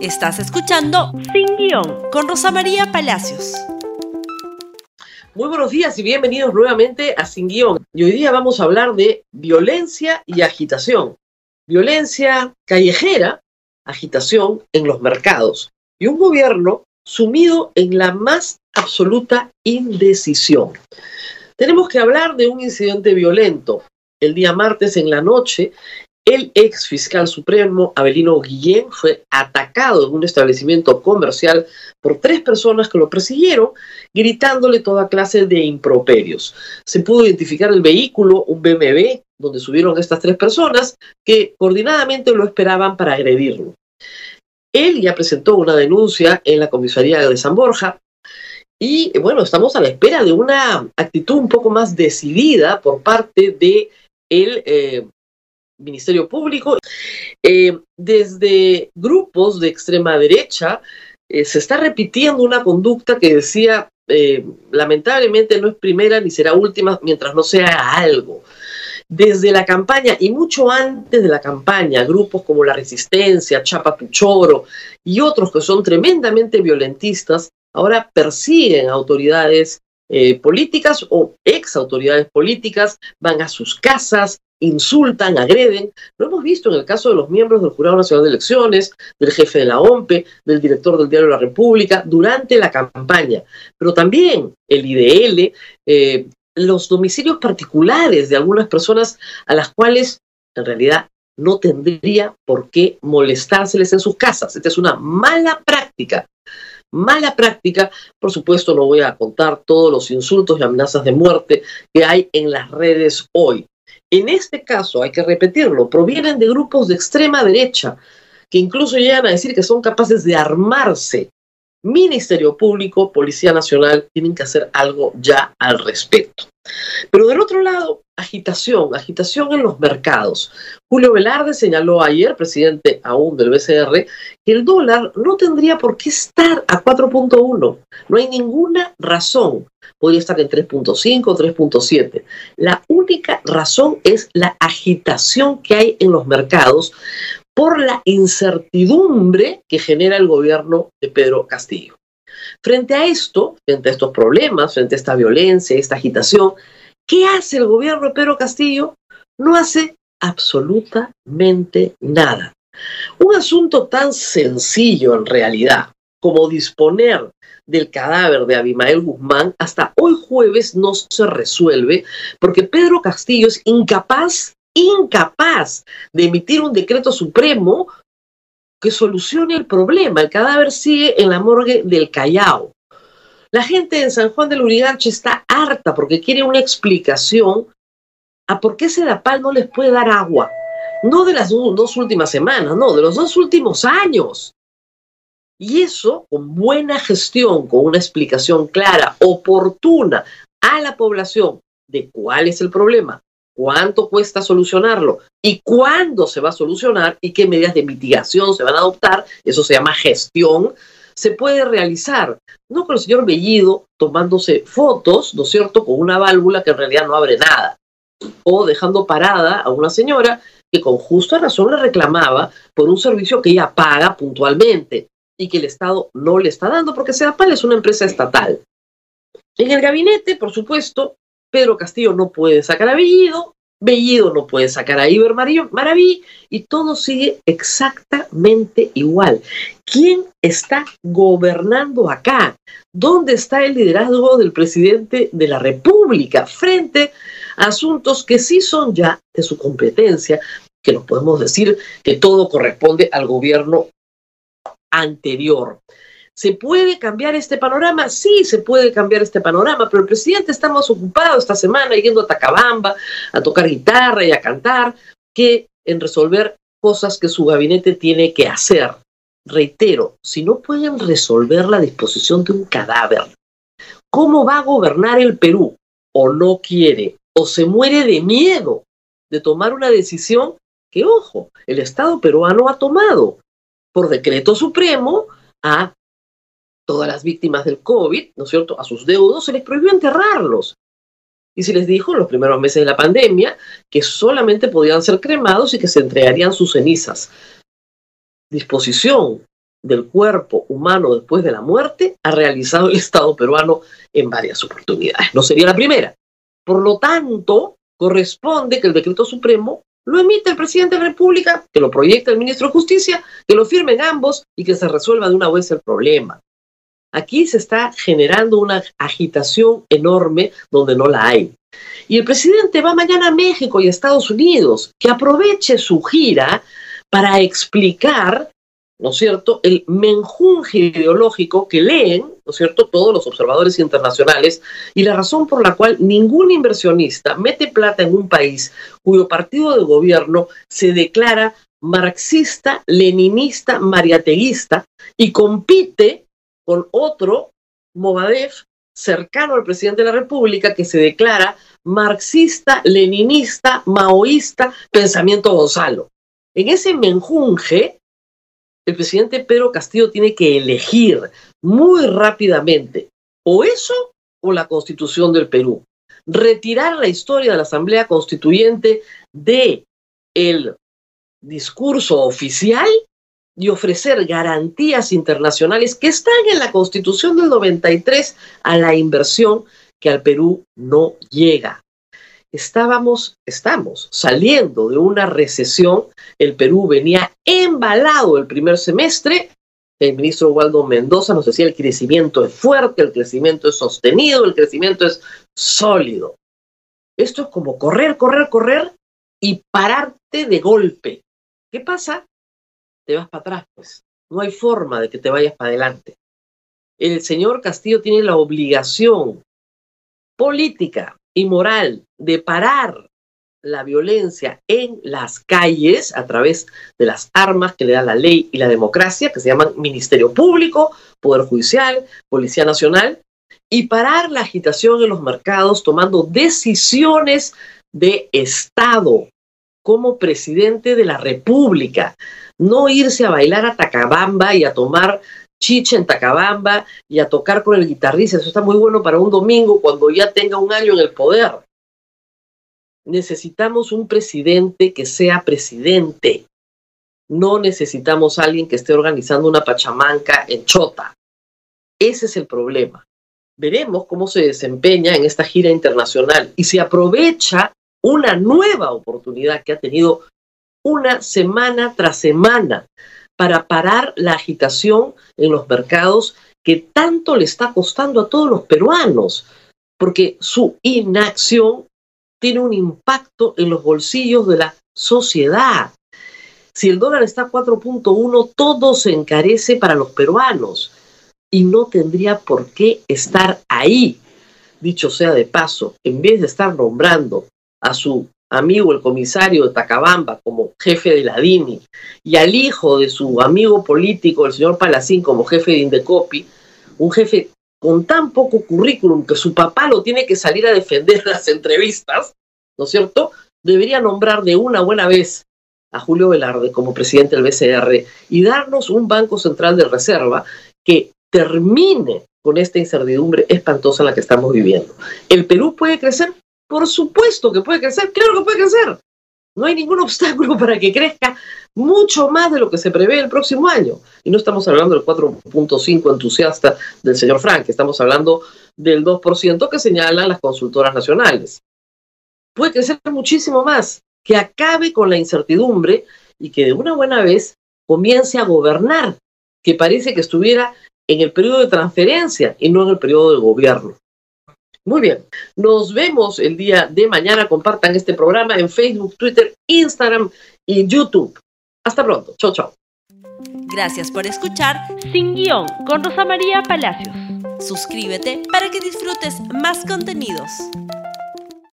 Estás escuchando Sin Guión con Rosa María Palacios. Muy buenos días y bienvenidos nuevamente a Sin Guión. Y hoy día vamos a hablar de violencia y agitación. Violencia callejera, agitación en los mercados y un gobierno sumido en la más absoluta indecisión. Tenemos que hablar de un incidente violento. El día martes en la noche, el ex fiscal supremo Abelino Guillén fue atacado en un establecimiento comercial por tres personas que lo persiguieron, gritándole toda clase de improperios. Se pudo identificar el vehículo, un BMW, donde subieron estas tres personas que coordinadamente lo esperaban para agredirlo. Él ya presentó una denuncia en la comisaría de San Borja y bueno, estamos a la espera de una actitud un poco más decidida por parte de el eh, Ministerio Público. Eh, desde grupos de extrema derecha eh, se está repitiendo una conducta que decía, eh, lamentablemente no es primera ni será última mientras no sea algo. Desde la campaña y mucho antes de la campaña, grupos como La Resistencia, Chapa Puchoro y otros que son tremendamente violentistas, ahora persiguen autoridades políticas o ex autoridades políticas, van a sus casas, insultan, agreden. Lo hemos visto en el caso de los miembros del Jurado Nacional de Elecciones, del jefe de la OMPE, del director del Diario de la República, durante la campaña. Pero también el IDL, eh, los domicilios particulares de algunas personas a las cuales en realidad no tendría por qué molestárseles en sus casas. Esta es una mala práctica. Mala práctica, por supuesto no voy a contar todos los insultos y amenazas de muerte que hay en las redes hoy en este caso, hay que repetirlo, provienen de grupos de extrema derecha que incluso llegan a decir que son capaces de armarse. Ministerio Público, Policía Nacional tienen que hacer algo ya al respecto. Pero del otro lado, agitación, agitación en los mercados. Julio Velarde señaló ayer, presidente aún del BCR, que el dólar no tendría por qué estar a 4.1. No hay ninguna razón. Podría estar en 3.5 o 3.7. La única razón es la agitación que hay en los mercados por la incertidumbre que genera el gobierno de Pedro Castillo. Frente a esto, frente a estos problemas, frente a esta violencia, esta agitación, ¿qué hace el gobierno de Pedro Castillo? No hace absolutamente nada. Un asunto tan sencillo en realidad como disponer del cadáver de Abimael Guzmán hasta hoy jueves no se resuelve porque Pedro Castillo es incapaz, incapaz de emitir un decreto supremo que solucione el problema. El cadáver sigue en la morgue del Callao. La gente en San Juan del Urigancho está harta porque quiere una explicación a por qué Sedapal no les puede dar agua. No de las dos últimas semanas, no, de los dos últimos años. Y eso, con buena gestión, con una explicación clara, oportuna a la población de cuál es el problema, cuánto cuesta solucionarlo y cuándo se va a solucionar y qué medidas de mitigación se van a adoptar, eso se llama gestión, se puede realizar. No con el señor Bellido tomándose fotos, ¿no es cierto?, con una válvula que en realidad no abre nada. O dejando parada a una señora que con justa razón le reclamaba por un servicio que ella paga puntualmente y que el Estado no le está dando porque SEDAPAL es una empresa estatal. En el gabinete, por supuesto, Pedro Castillo no puede sacar a Bellido, Bellido no puede sacar a Iber Maraví y todo sigue exactamente igual. ¿Quién está gobernando acá? ¿Dónde está el liderazgo del presidente de la República frente a asuntos que sí son ya de su competencia, que nos podemos decir que todo corresponde al gobierno anterior? ¿Se puede cambiar este panorama? Sí, se puede cambiar este panorama, pero el presidente está más ocupado esta semana yendo a Tacabamba, a tocar guitarra y a cantar, que en resolver cosas que su gabinete tiene que hacer. Reitero, si no pueden resolver la disposición de un cadáver, ¿cómo va a gobernar el Perú? O no quiere, o se muere de miedo de tomar una decisión que, ojo, el Estado peruano ha tomado por decreto supremo a todas las víctimas del COVID, ¿no es cierto?, a sus deudos, se les prohibió enterrarlos. Y se les dijo en los primeros meses de la pandemia que solamente podían ser cremados y que se entregarían sus cenizas. Disposición del cuerpo humano después de la muerte ha realizado el Estado peruano en varias oportunidades. No sería la primera. Por lo tanto, corresponde que el decreto supremo lo emite el presidente de la República, que lo proyecta el ministro de Justicia, que lo firmen ambos y que se resuelva de una vez el problema. Aquí se está generando una agitación enorme donde no la hay. Y el presidente va mañana a México y a Estados Unidos, que aproveche su gira para explicar, ¿no es cierto?, el menjunje ideológico que leen, ¿no es cierto?, todos los observadores internacionales y la razón por la cual ningún inversionista mete plata en un país cuyo partido de gobierno se declara marxista, leninista, mariateguista y compite con otro, Movadef, cercano al presidente de la República, que se declara marxista, leninista, maoísta, pensamiento Gonzalo. En ese menjunje, el presidente Pedro Castillo tiene que elegir muy rápidamente o eso o la constitución del Perú. Retirar la historia de la Asamblea Constituyente de el discurso oficial y ofrecer garantías internacionales que están en la Constitución del 93 a la inversión que al Perú no llega. Estábamos, estamos saliendo de una recesión. El Perú venía embalado el primer semestre. El ministro Waldo Mendoza nos decía el crecimiento es fuerte, el crecimiento es sostenido, el crecimiento es sólido. Esto es como correr, correr, correr y pararte de golpe. ¿Qué pasa? Te vas para atrás, pues. No hay forma de que te vayas para adelante. El señor Castillo tiene la obligación política y moral de parar la violencia en las calles a través de las armas que le da la ley y la democracia, que se llaman Ministerio Público, Poder Judicial, Policía Nacional, y parar la agitación en los mercados tomando decisiones de Estado como presidente de la República. No irse a bailar a Tacabamba y a tomar chicha en Tacabamba y a tocar con el guitarrista. Eso está muy bueno para un domingo cuando ya tenga un año en el poder. Necesitamos un presidente que sea presidente. No necesitamos alguien que esté organizando una pachamanca en Chota. Ese es el problema. Veremos cómo se desempeña en esta gira internacional y se aprovecha una nueva oportunidad que ha tenido una semana tras semana para parar la agitación en los mercados que tanto le está costando a todos los peruanos, porque su inacción tiene un impacto en los bolsillos de la sociedad. Si el dólar está a 4.1, todo se encarece para los peruanos y no tendría por qué estar ahí. Dicho sea de paso, en vez de estar nombrando a su amigo el comisario de Tacabamba como jefe de la DINI y al hijo de su amigo político, el señor Palacín, como jefe de Indecopi, un jefe con tan poco currículum que su papá lo tiene que salir a defender en las entrevistas, ¿no es cierto? Debería nombrar de una buena vez a Julio Velarde como presidente del BCR y darnos un Banco Central de Reserva que termine con esta incertidumbre espantosa en la que estamos viviendo. ¿El Perú puede crecer? Por supuesto que puede crecer, claro que puede crecer. No hay ningún obstáculo para que crezca mucho más de lo que se prevé el próximo año. Y no estamos hablando del 4.5 entusiasta del señor Frank, estamos hablando del 2% que señalan las consultoras nacionales. Puede crecer muchísimo más, que acabe con la incertidumbre y que de una buena vez comience a gobernar, que parece que estuviera en el periodo de transferencia y no en el periodo de gobierno. Muy bien, nos vemos el día de mañana. Compartan este programa en Facebook, Twitter, Instagram y YouTube. Hasta pronto. Chau, chau. Gracias por escuchar Sin Guión con Rosa María Palacios. Suscríbete para que disfrutes más contenidos.